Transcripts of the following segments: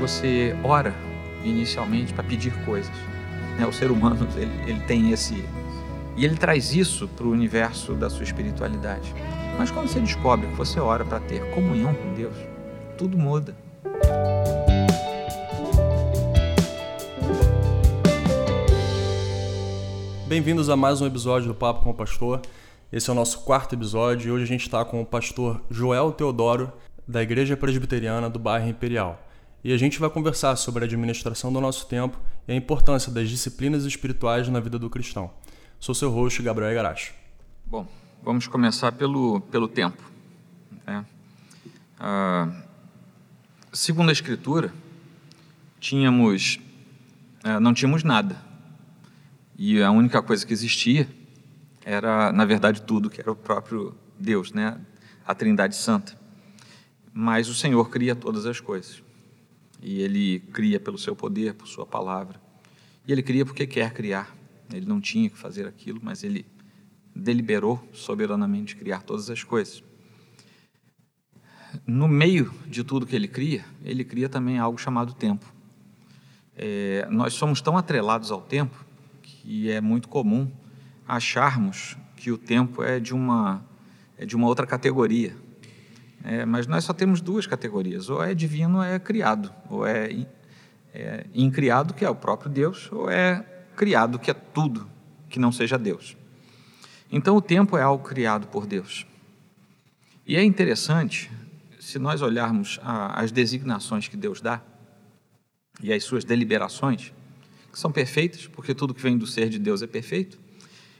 você ora inicialmente para pedir coisas. Né? O ser humano ele, ele tem esse e ele traz isso para o universo da sua espiritualidade. Mas quando você descobre que você ora para ter comunhão com Deus, tudo muda. Bem-vindos a mais um episódio do Papo com o Pastor. Esse é o nosso quarto episódio e hoje a gente está com o pastor Joel Teodoro, da Igreja Presbiteriana do Bairro Imperial. E a gente vai conversar sobre a administração do nosso tempo e a importância das disciplinas espirituais na vida do cristão. Sou seu host, Gabriel Igarashi. Bom, vamos começar pelo, pelo tempo. Né? Ah, segundo a Escritura, tínhamos, ah, não tínhamos nada. E a única coisa que existia era, na verdade, tudo, que era o próprio Deus, né? a Trindade Santa. Mas o Senhor cria todas as coisas. E Ele cria pelo seu poder, por Sua palavra. E Ele cria porque quer criar. Ele não tinha que fazer aquilo, mas Ele deliberou soberanamente criar todas as coisas. No meio de tudo que Ele cria, Ele cria também algo chamado tempo. É, nós somos tão atrelados ao tempo que é muito comum acharmos que o tempo é de uma, é de uma outra categoria. É, mas nós só temos duas categorias: ou é divino ou é criado, ou é, é incriado, que é o próprio Deus, ou é criado, que é tudo que não seja Deus. Então o tempo é algo criado por Deus. E é interessante, se nós olharmos a, as designações que Deus dá e as suas deliberações, que são perfeitas, porque tudo que vem do ser de Deus é perfeito.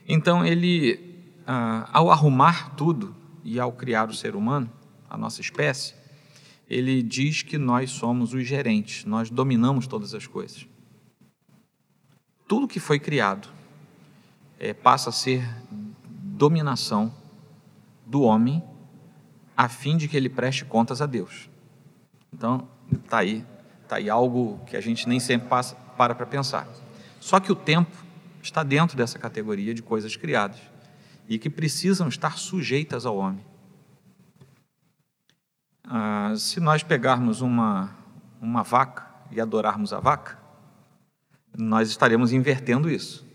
Então ele, ah, ao arrumar tudo e ao criar o ser humano, a nossa espécie, ele diz que nós somos os gerentes, nós dominamos todas as coisas. Tudo que foi criado é, passa a ser dominação do homem a fim de que ele preste contas a Deus. Então, está aí, tá aí algo que a gente nem sempre passa, para para pensar. Só que o tempo está dentro dessa categoria de coisas criadas e que precisam estar sujeitas ao homem. Ah, se nós pegarmos uma, uma vaca e adorarmos a vaca, nós estaremos invertendo isso.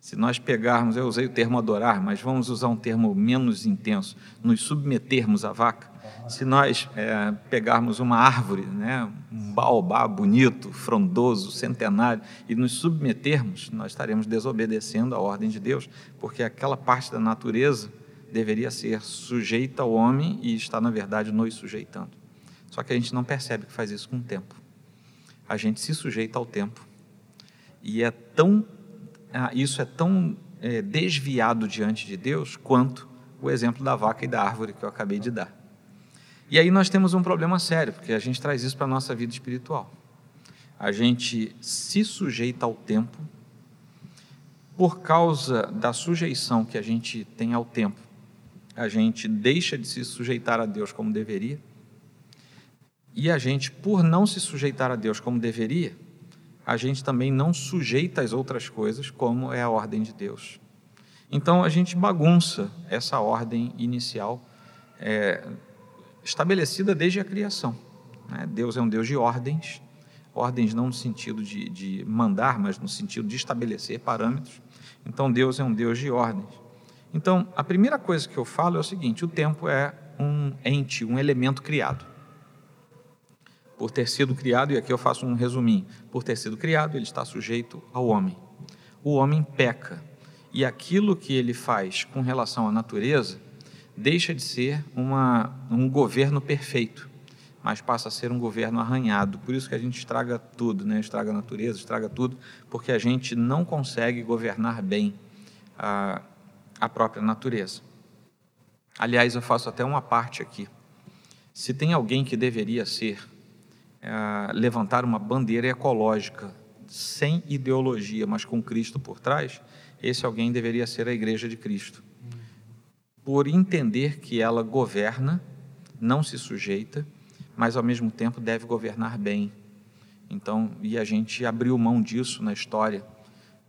Se nós pegarmos, eu usei o termo adorar, mas vamos usar um termo menos intenso, nos submetermos à vaca. Se nós é, pegarmos uma árvore, né, um baobá bonito, frondoso, centenário, e nos submetermos, nós estaremos desobedecendo a ordem de Deus, porque aquela parte da natureza deveria ser sujeita ao homem e está, na verdade, nos sujeitando. Só que a gente não percebe que faz isso com o tempo. A gente se sujeita ao tempo. E é tão, ah, isso é tão é, desviado diante de Deus quanto o exemplo da vaca e da árvore que eu acabei de dar. E aí nós temos um problema sério, porque a gente traz isso para a nossa vida espiritual. A gente se sujeita ao tempo por causa da sujeição que a gente tem ao tempo a gente deixa de se sujeitar a Deus como deveria, e a gente, por não se sujeitar a Deus como deveria, a gente também não sujeita as outras coisas como é a ordem de Deus. Então a gente bagunça essa ordem inicial é, estabelecida desde a criação. Né? Deus é um Deus de ordens, ordens não no sentido de, de mandar, mas no sentido de estabelecer parâmetros. Então Deus é um Deus de ordens. Então, a primeira coisa que eu falo é o seguinte: o tempo é um ente, um elemento criado. Por ter sido criado, e aqui eu faço um resuminho: por ter sido criado, ele está sujeito ao homem. O homem peca, e aquilo que ele faz com relação à natureza deixa de ser uma, um governo perfeito, mas passa a ser um governo arranhado. Por isso que a gente estraga tudo, né? estraga a natureza, estraga tudo, porque a gente não consegue governar bem. Ah, a própria natureza. Aliás, eu faço até uma parte aqui. Se tem alguém que deveria ser é, levantar uma bandeira ecológica sem ideologia, mas com Cristo por trás, esse alguém deveria ser a Igreja de Cristo. Por entender que ela governa, não se sujeita, mas ao mesmo tempo deve governar bem. Então, e a gente abriu mão disso na história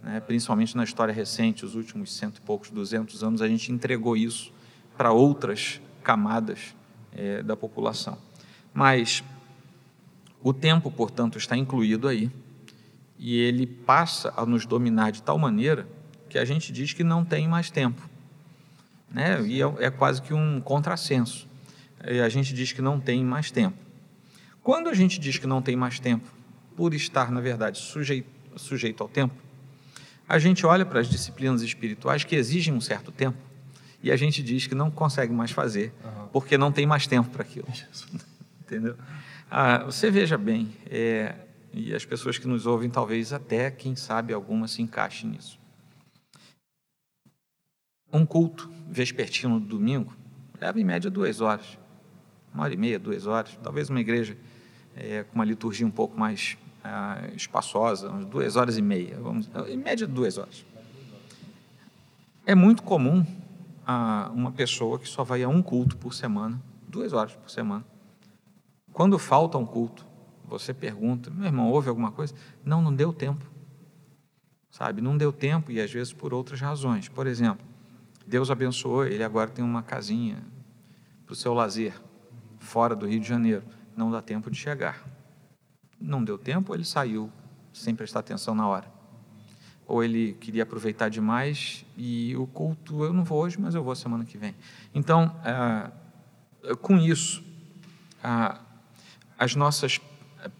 né, principalmente na história recente, os últimos cento e poucos, duzentos anos, a gente entregou isso para outras camadas é, da população. Mas O tempo, portanto, está incluído aí, e ele passa a nos dominar de tal maneira que a gente diz que não tem mais tempo. Né? E é, é quase que um contrassenso. E a gente diz que não tem mais tempo. Quando a gente diz que não tem mais tempo, por estar, na verdade, sujeito, sujeito ao tempo, a gente olha para as disciplinas espirituais que exigem um certo tempo e a gente diz que não consegue mais fazer, uhum. porque não tem mais tempo para aquilo. Entendeu? Ah, você veja bem, é, e as pessoas que nos ouvem, talvez até, quem sabe, alguma se encaixe nisso. Um culto vespertino do domingo leva em média duas horas, uma hora e meia, duas horas. Talvez uma igreja é, com uma liturgia um pouco mais ah, espaçosa, umas duas horas e meia, vamos, em média duas horas. É muito comum a uma pessoa que só vai a um culto por semana, duas horas por semana. Quando falta um culto, você pergunta, meu irmão, houve alguma coisa? Não, não deu tempo. Sabe, não deu tempo e às vezes por outras razões. Por exemplo, Deus abençoou, ele agora tem uma casinha para o seu lazer, fora do Rio de Janeiro. Não dá tempo de chegar. Não deu tempo, ele saiu sem prestar atenção na hora ou ele queria aproveitar demais e o culto eu não vou hoje, mas eu vou semana que vem. Então, é, com isso, as nossas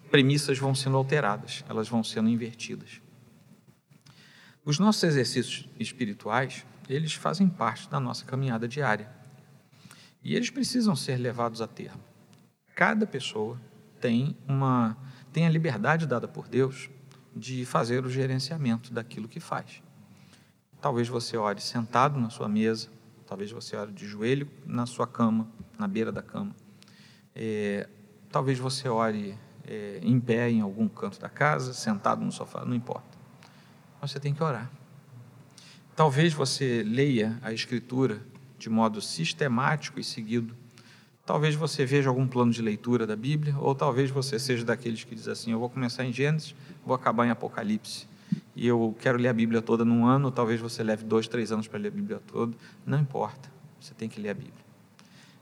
premissas vão sendo alteradas, elas vão sendo invertidas. Os nossos exercícios espirituais, eles fazem parte da nossa caminhada diária e eles precisam ser levados a termo. Cada pessoa tem uma tem a liberdade dada por Deus de fazer o gerenciamento daquilo que faz. Talvez você ore sentado na sua mesa, talvez você ore de joelho na sua cama, na beira da cama. É, talvez você ore é, em pé em algum canto da casa, sentado no sofá, não importa. Você tem que orar. Talvez você leia a Escritura de modo sistemático e seguido Talvez você veja algum plano de leitura da Bíblia, ou talvez você seja daqueles que diz assim: eu vou começar em Gênesis, vou acabar em Apocalipse. E eu quero ler a Bíblia toda num ano, talvez você leve dois, três anos para ler a Bíblia toda. Não importa, você tem que ler a Bíblia.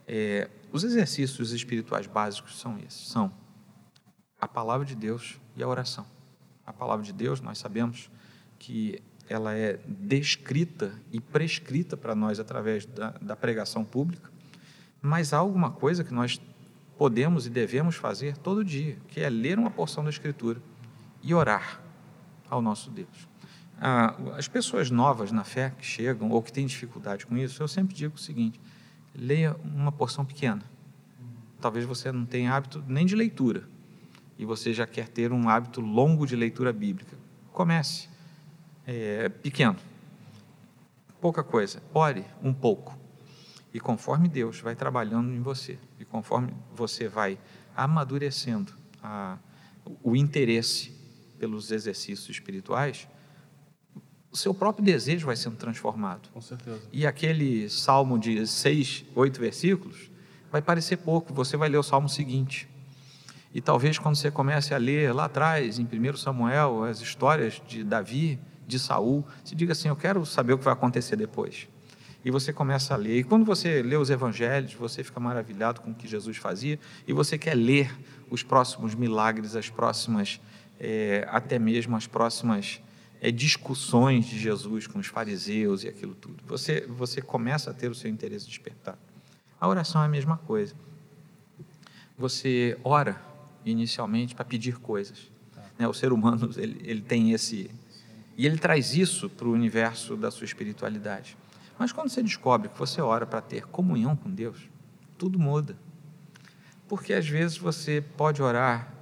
É, os exercícios espirituais básicos são esses: são a palavra de Deus e a oração. A palavra de Deus, nós sabemos que ela é descrita e prescrita para nós através da, da pregação pública mas há alguma coisa que nós podemos e devemos fazer todo dia, que é ler uma porção da Escritura e orar ao nosso Deus. Ah, as pessoas novas na fé que chegam ou que têm dificuldade com isso, eu sempre digo o seguinte: leia uma porção pequena. Talvez você não tenha hábito nem de leitura e você já quer ter um hábito longo de leitura bíblica. Comece é, pequeno, pouca coisa. Ore um pouco e conforme Deus vai trabalhando em você, e conforme você vai amadurecendo a, o interesse pelos exercícios espirituais, o seu próprio desejo vai sendo transformado. Com certeza. E aquele salmo de seis, oito versículos vai parecer pouco, você vai ler o salmo seguinte. E talvez quando você comece a ler lá atrás, em 1 Samuel, as histórias de Davi, de Saul, se diga assim: Eu quero saber o que vai acontecer depois e você começa a ler. E quando você lê os evangelhos, você fica maravilhado com o que Jesus fazia e você quer ler os próximos milagres, as próximas, é, até mesmo as próximas é, discussões de Jesus com os fariseus e aquilo tudo. Você, você começa a ter o seu interesse despertado. A oração é a mesma coisa. Você ora inicialmente para pedir coisas. Né? O ser humano ele, ele tem esse. E ele traz isso para o universo da sua espiritualidade. Mas quando você descobre que você ora para ter comunhão com Deus, tudo muda. Porque às vezes você pode orar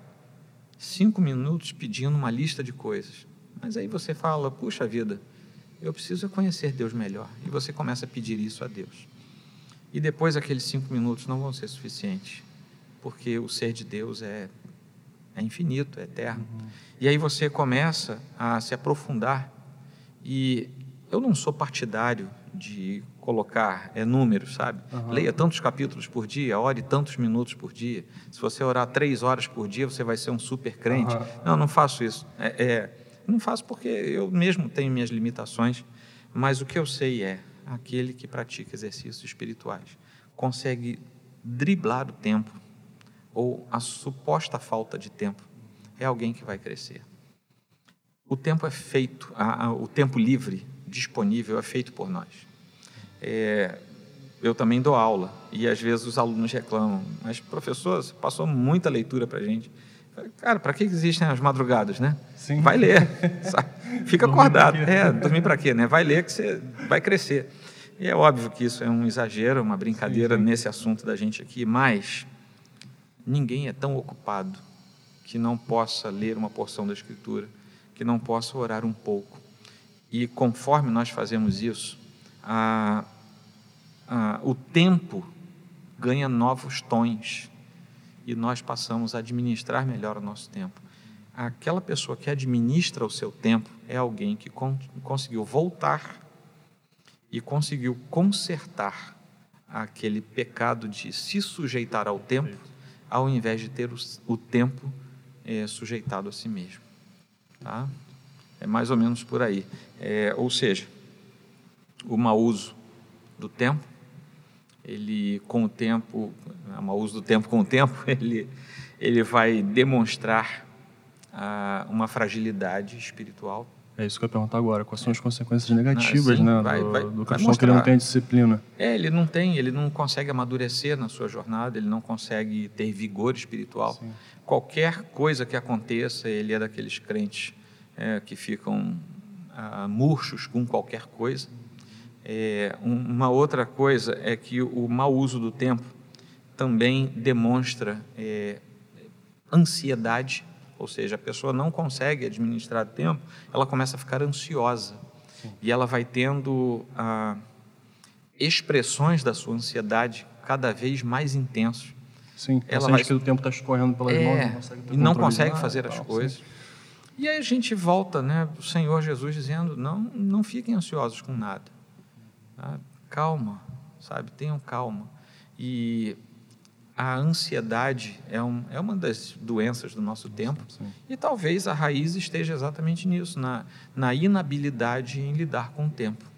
cinco minutos pedindo uma lista de coisas, mas aí você fala: puxa vida, eu preciso conhecer Deus melhor. E você começa a pedir isso a Deus. E depois aqueles cinco minutos não vão ser suficientes, porque o ser de Deus é, é infinito, é eterno. Uhum. E aí você começa a se aprofundar. E eu não sou partidário de colocar é, números, sabe? Uhum. Leia tantos capítulos por dia, ore tantos minutos por dia. Se você orar três horas por dia, você vai ser um super crente. Uhum. Não, não faço isso. É, é, não faço porque eu mesmo tenho minhas limitações, mas o que eu sei é aquele que pratica exercícios espirituais consegue driblar o tempo ou a suposta falta de tempo é alguém que vai crescer. O tempo é feito, a, a, o tempo livre disponível é feito por nós. É, eu também dou aula e às vezes os alunos reclamam, mas professor, você passou muita leitura para a gente. Cara, para que existem as madrugadas, né? Sim. Vai ler, sabe? fica acordado. É, dormir para quê, né? Vai ler que você vai crescer. E é óbvio que isso é um exagero, uma brincadeira sim, sim. nesse assunto da gente aqui, mas ninguém é tão ocupado que não possa ler uma porção da Escritura, que não possa orar um pouco. E conforme nós fazemos isso, a, a, o tempo ganha novos tons e nós passamos a administrar melhor o nosso tempo. Aquela pessoa que administra o seu tempo é alguém que con conseguiu voltar e conseguiu consertar aquele pecado de se sujeitar ao tempo, ao invés de ter o, o tempo é, sujeitado a si mesmo. Tá? É mais ou menos por aí. É, ou seja, o mau uso do tempo, ele com o tempo, o mau uso do tempo com o tempo, ele, ele vai demonstrar ah, uma fragilidade espiritual é isso que eu ia perguntar agora. Quais são as consequências negativas ah, né, vai, do, vai, do cristão que ele não tem disciplina? É, ele não tem, ele não consegue amadurecer na sua jornada, ele não consegue ter vigor espiritual. Sim. Qualquer coisa que aconteça, ele é daqueles crentes é, que ficam ah, murchos com qualquer coisa. É, uma outra coisa é que o mau uso do tempo também demonstra é, ansiedade ou seja, a pessoa não consegue administrar tempo, ela começa a ficar ansiosa. Sim. E ela vai tendo ah, expressões da sua ansiedade cada vez mais intensas. Sim, ela vai... que o tempo está escorrendo pelas é, mãos, não consegue e não consegue fazer as coisas. Sim. E aí a gente volta, né, o Senhor Jesus dizendo, não, não fiquem ansiosos com nada. Tá? Calma, sabe, tenham calma. E a ansiedade é, um, é uma das doenças do nosso tempo Sim. e talvez a raiz esteja exatamente nisso, na, na inabilidade em lidar com o tempo.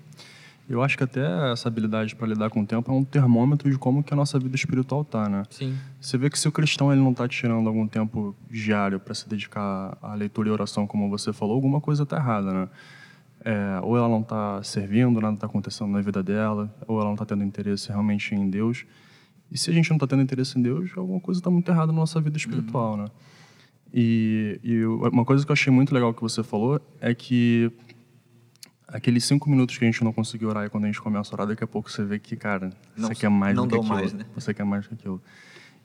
Eu acho que até essa habilidade para lidar com o tempo é um termômetro de como que a nossa vida espiritual tá, né? Sim. Você vê que se o cristão ele não está tirando algum tempo diário para se dedicar à leitura e oração, como você falou, alguma coisa está errada, né? É, ou ela não está servindo, nada está acontecendo na vida dela, ou ela não está tendo interesse realmente em Deus. E se a gente não está tendo interesse em Deus, alguma coisa está muito errada na nossa vida espiritual, uhum. né? E, e, uma coisa que eu achei muito legal que você falou é que aqueles cinco minutos que a gente não conseguiu orar e quando a gente começa a orar, daqui a pouco você vê que, cara, não, você quer mais do que aquilo. Mais, né? Você quer mais do que aquilo.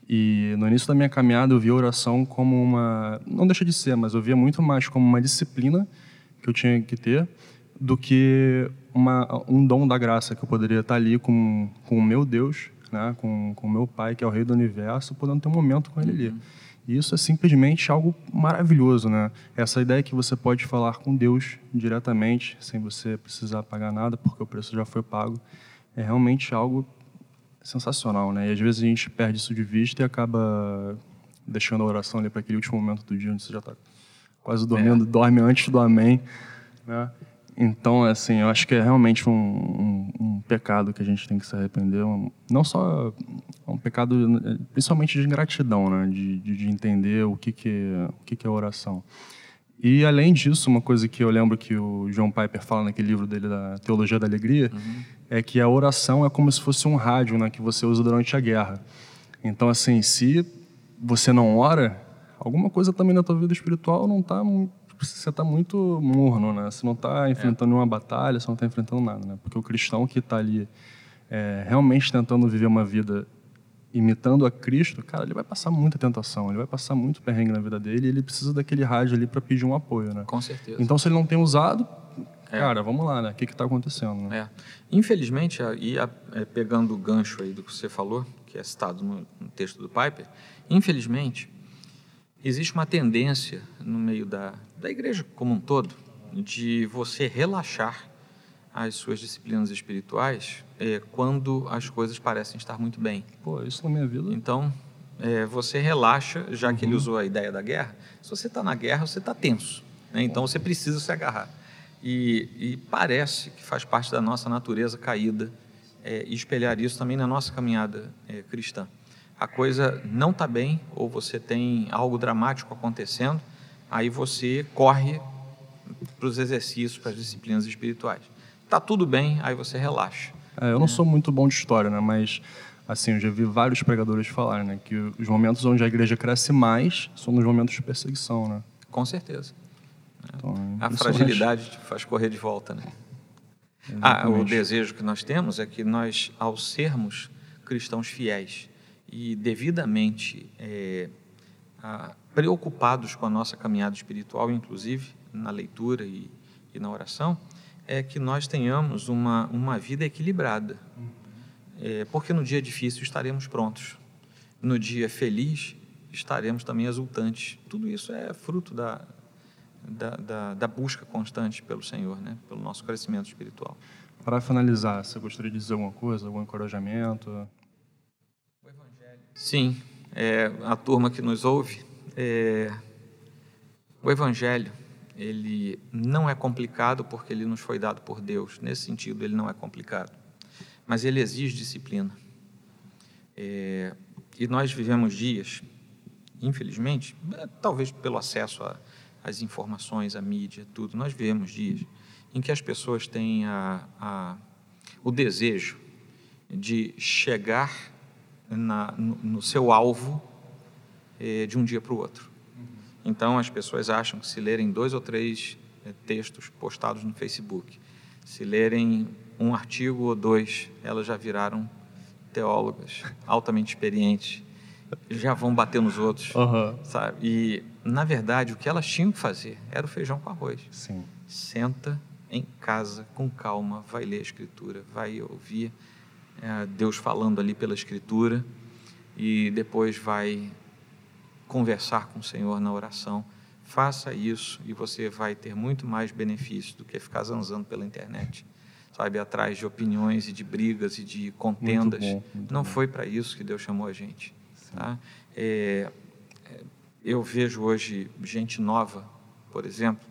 E no início da minha caminhada eu via a oração como uma... Não deixa de ser, mas eu via muito mais como uma disciplina que eu tinha que ter do que uma, um dom da graça que eu poderia estar ali com, com o meu Deus né, com o meu pai, que é o rei do universo, podendo ter um momento com ele ali. Uhum. E isso é simplesmente algo maravilhoso, né? Essa ideia que você pode falar com Deus diretamente, sem você precisar pagar nada, porque o preço já foi pago, é realmente algo sensacional, né? E às vezes a gente perde isso de vista e acaba deixando a oração ali para aquele último momento do dia onde você já está quase dormindo, é. dorme antes do amém, né? Então, assim, eu acho que é realmente um, um, um pecado que a gente tem que se arrepender. Um, não só um pecado, principalmente de ingratidão, né? De, de, de, entender o que, que, é, o que, que é oração. E, além disso, uma coisa que eu lembro que o John Piper fala naquele livro dele, da Teologia da Alegria, uhum. é que a oração é como se fosse um rádio né, que você usa durante a guerra. Então, assim, se você não ora, alguma coisa também na tua vida espiritual não está você está muito morno, né? Você não está enfrentando é. uma batalha, você não está enfrentando nada, né? Porque o cristão que está ali é, realmente tentando viver uma vida imitando a Cristo, cara, ele vai passar muita tentação, ele vai passar muito perrengue na vida dele e ele precisa daquele rádio ali para pedir um apoio, né? Com certeza. Então, se ele não tem usado, é. cara, vamos lá, né? O que está acontecendo? Né? É. Infelizmente, e é, pegando o gancho aí do que você falou, que é citado no, no texto do Piper, infelizmente, existe uma tendência no meio da, da igreja como um todo de você relaxar as suas disciplinas espirituais é, quando as coisas parecem estar muito bem. Pô, isso na minha vida. Então, é, você relaxa, já uhum. que ele uhum. usou a ideia da guerra. Se você está na guerra, você está tenso. Né? Então, você precisa se agarrar. E, e, parece que faz parte da nossa natureza caída é, espelhar isso também na nossa caminhada é, cristã a coisa não está bem ou você tem algo dramático acontecendo, aí você corre para os exercícios, para as disciplinas espirituais. Está tudo bem, aí você relaxa. É, eu não sou muito bom de história, né? Mas assim, eu já vi vários pregadores falarem, né, que os momentos onde a igreja cresce mais são nos momentos de perseguição, né? Com certeza. Então, a fragilidade te faz correr de volta, né? Ah, o desejo que nós temos é que nós, ao sermos cristãos fiéis e devidamente é, a, preocupados com a nossa caminhada espiritual, inclusive na leitura e, e na oração, é que nós tenhamos uma, uma vida equilibrada. É, porque no dia difícil estaremos prontos. No dia feliz estaremos também exultantes. Tudo isso é fruto da, da, da, da busca constante pelo Senhor, né? pelo nosso crescimento espiritual. Para finalizar, você gostaria de dizer alguma coisa, algum encorajamento? Sim, é, a turma que nos ouve, é, o Evangelho ele não é complicado porque ele nos foi dado por Deus. Nesse sentido, ele não é complicado, mas ele exige disciplina. É, e nós vivemos dias, infelizmente, é, talvez pelo acesso às informações, à mídia, tudo, nós vivemos dias em que as pessoas têm a, a, o desejo de chegar na, no, no, seu alvo é, de um dia para o outro. Então, as pessoas acham que se lerem dois ou três é, textos postados no Facebook, se lerem um artigo ou dois, elas já viraram teólogas altamente experientes, já vão bater nos outros, uhum. sabe? E, na verdade, o que elas tinham que fazer era o feijão com arroz. Sim. Senta em casa, com calma, vai ler a Escritura, vai ouvir é, Deus falando ali pela Escritura e depois vai conversar com o Senhor na oração. Faça isso e você vai ter muito mais benefício do que ficar zanzando pela internet, sabe, atrás de opiniões e de brigas e de contendas. Muito bom, muito Não bom. foi para isso que Deus chamou a gente. Tá? É, é, eu vejo hoje gente nova, por exemplo,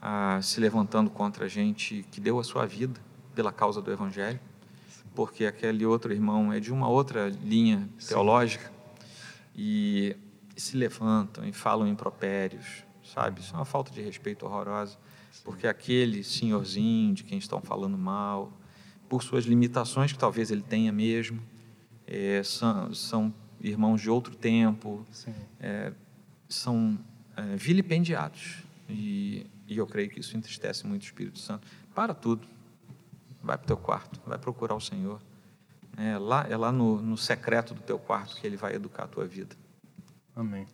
ah, se levantando contra a gente que deu a sua vida pela causa do Evangelho, porque aquele outro irmão é de uma outra linha teológica Sim. e e se levantam e falam impropérios, sabe? Isso é uma falta de respeito horrorosa, porque aquele senhorzinho de quem estão falando mal, por suas limitações que talvez ele tenha mesmo, é, são, são, irmãos de outro tempo, é, são é, vilipendiados. E, e eu creio que isso entristece muito o Espírito Santo. Para tudo. Vai para o teu quarto, vai procurar o Senhor. É lá, é lá no, no secreto do teu quarto que Ele vai educar a tua vida. Amém.